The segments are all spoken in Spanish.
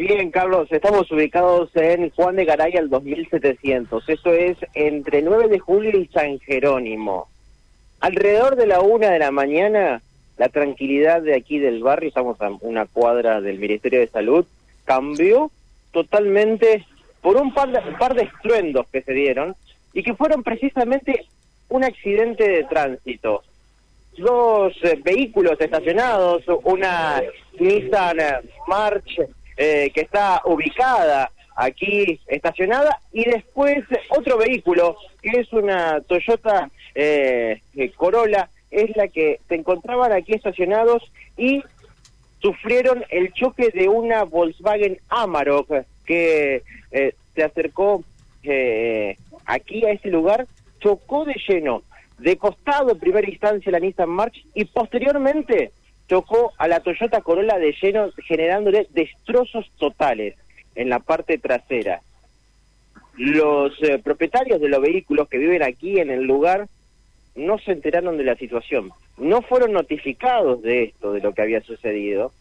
Bien, Carlos, estamos ubicados en Juan de Garay al 2700. Eso es entre 9 de julio y San Jerónimo. Alrededor de la una de la mañana, la tranquilidad de aquí del barrio, estamos a una cuadra del Ministerio de Salud, cambió totalmente por un par de, par de estruendos que se dieron y que fueron precisamente un accidente de tránsito. Dos eh, vehículos estacionados, una Nissan March eh, que está ubicada aquí estacionada y después otro vehículo que es una Toyota eh, Corolla es la que se encontraban aquí estacionados y sufrieron el choque de una Volkswagen Amarok que eh, se acercó eh, aquí a ese lugar, chocó de lleno, de costado en primera instancia la Nissan March y posteriormente chocó a la Toyota Corolla de lleno generándole destrozos totales en la parte trasera. Los eh, propietarios de los vehículos que viven aquí en el lugar no se enteraron de la situación, no fueron notificados de esto, de lo que había sucedido.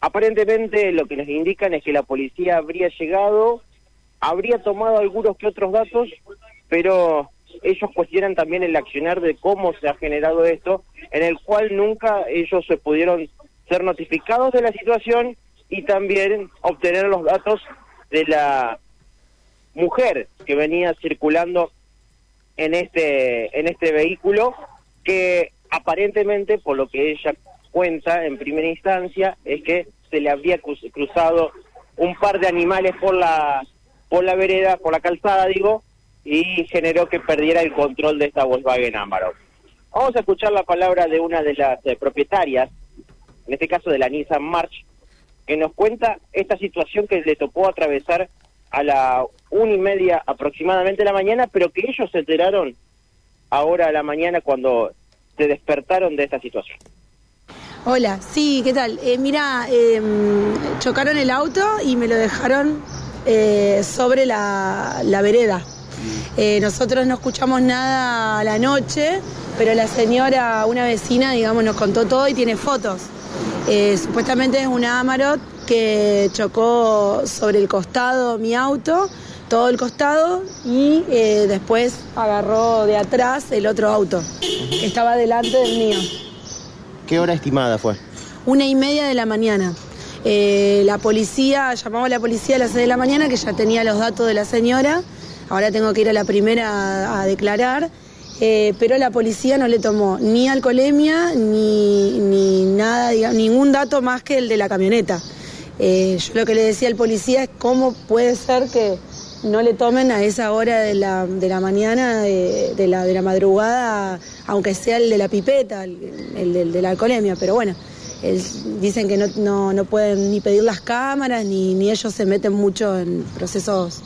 Aparentemente lo que nos indican es que la policía habría llegado, habría tomado algunos que otros datos, pero ellos cuestionan también el accionar de cómo se ha generado esto, en el cual nunca ellos se pudieron ser notificados de la situación y también obtener los datos de la mujer que venía circulando en este en este vehículo que aparentemente por lo que ella cuenta en primera instancia es que se le había cruzado un par de animales por la por la vereda, por la calzada, digo, y generó que perdiera el control de esta Volkswagen Amarok. Vamos a escuchar la palabra de una de las eh, propietarias, en este caso de la Nissan March, que nos cuenta esta situación que le tocó atravesar a la una y media aproximadamente de la mañana, pero que ellos se enteraron ahora a la mañana cuando se despertaron de esta situación. Hola, sí, ¿qué tal? Eh, mira, em, chocaron el auto y me lo dejaron eh, sobre la vereda. Eh, nosotros no escuchamos nada a la noche, pero la señora, una vecina, digamos, nos contó todo y tiene fotos. Eh, supuestamente es una Amarok que chocó sobre el costado mi auto, todo el costado, y eh, después agarró de atrás el otro auto, que estaba delante del mío. ¿Qué hora estimada fue? Una y media de la mañana. la policía, llamamos a la policía a las seis de la mañana, que ya tenía los datos de la señora ahora tengo que ir a la primera a, declarar, eh, pero la policía no le tomó ni alcoholemia ni, ni nada, ningún dato más que el de la camioneta. Eh, yo lo que le decía al policía es cómo puede ser que no le tomen a esa hora de la, de la mañana, de, la, de la madrugada, aunque sea el de la pipeta, el, de la alcoholemia, pero bueno. dicen que no, no, pueden ni pedir las cámaras, ni, ni ellos se meten mucho en procesos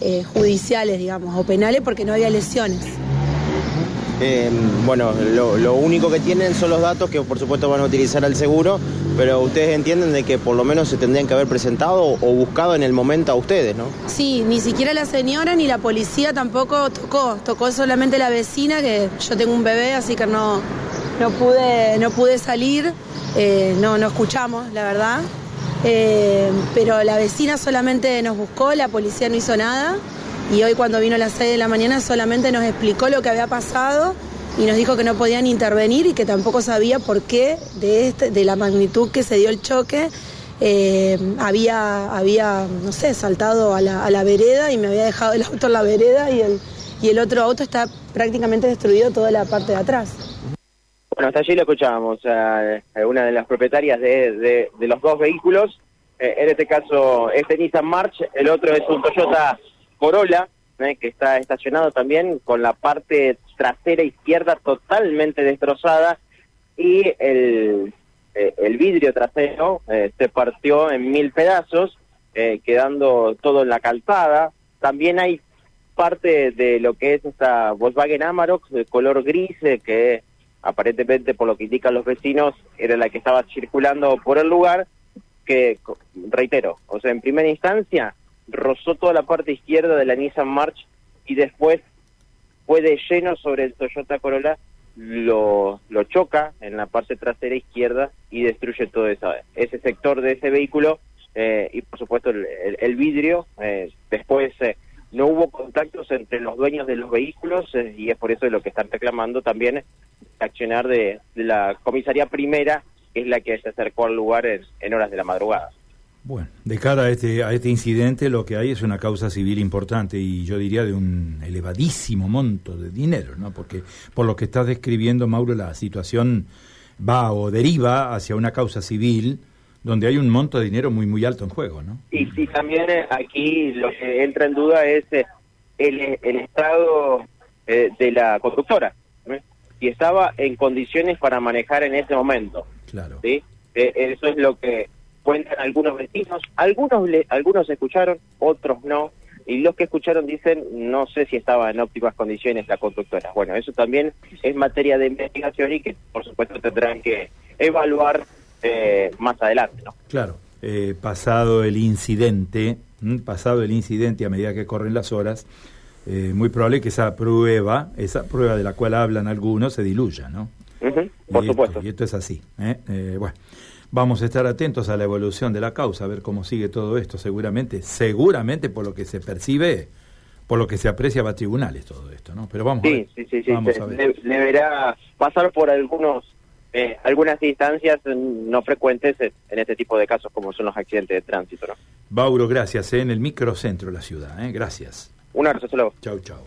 eh, judiciales, digamos, o penales porque no había lesiones. Eh, bueno, lo, único que tienen son los datos que por supuesto van a utilizar al seguro, pero ustedes entienden de que por lo menos se tendrían que haber presentado o buscado en el momento a ustedes, ¿no? Sí, ni siquiera la señora ni la policía tampoco tocó, tocó solamente la vecina, que yo tengo un bebé, así que no, no, pude, no pude salir, eh, no, no escuchamos, la verdad. Eh, pero la vecina solamente nos buscó, la policía no hizo nada y hoy cuando vino a las 6 de la mañana solamente nos explicó lo que había pasado y nos dijo que no podían intervenir y que tampoco sabía por qué de, este, de la magnitud que se dio el choque eh, había, había, no sé, saltado a la, a la, vereda y me había dejado el auto en la vereda y el, y el otro auto está prácticamente destruido toda la parte de atrás. Bueno, hasta allí lo escuchábamos a, una de las propietarias de, los dos vehículos, eh, en este caso este Nissan March, el otro es un Toyota Corolla, eh, que está estacionado también con la parte trasera izquierda totalmente destrozada y el, eh, el vidrio trasero se partió en mil pedazos, quedando todo en la calzada. También hay parte de lo que es esta Volkswagen Amarok de color gris que aparentemente por lo que indican los vecinos, era la que estaba circulando por el lugar, que, reitero, o sea, en primera instancia rozó toda la parte izquierda de la Nissan March y después fue de lleno sobre el Toyota Corolla, lo, lo choca en la parte trasera izquierda y destruye todo ese sector de ese vehículo eh, y por supuesto el, vidrio. Eh, después eh, no hubo contactos entre los dueños de los vehículos y es por eso de lo que están reclamando también accionar de, la comisaría primera, que es la que se acercó al lugar en, horas de la madrugada. Bueno, de cara a este, a este incidente lo que hay es una causa civil importante y yo diría de un elevadísimo monto de dinero, ¿no? Porque por lo que estás describiendo, Mauro, la situación va o deriva hacia una causa civil donde hay un monto de dinero muy muy alto en juego, ¿no? Y sí, también eh, aquí lo que entra en duda es eh, el, el estado eh, de la conductora, si estaba en condiciones para manejar en ese momento. Claro. ¿sí? eso es lo que cuentan algunos vecinos. Algunos le, algunos escucharon, otros no. Y los que escucharon dicen, no sé si estaba en óptimas condiciones la conductora. Bueno, eso también es materia de investigación y que por supuesto tendrán que evaluar eh, más adelante. ¿no? Claro, eh, pasado el incidente, pasado el incidente a medida que corren las horas, eh, muy probable que esa prueba, esa prueba de la cual hablan algunos, se diluya, ¿no? por supuesto. y esto es así. bueno, vamos a estar atentos a la evolución de la causa, a ver cómo sigue todo esto. Seguramente, seguramente por lo que se percibe, por lo que se aprecia va a tribunales todo esto, ¿no? Pero vamos a ver. Sí, sí, sí. deberá pasar por algunos eh, algunas instancias no frecuentes en este tipo de casos como son los accidentes de tránsito. ¿no? Bauro, gracias, eh, en el microcentro de la ciudad. Eh, gracias. Un abrazo, hasta luego. Chau, chau.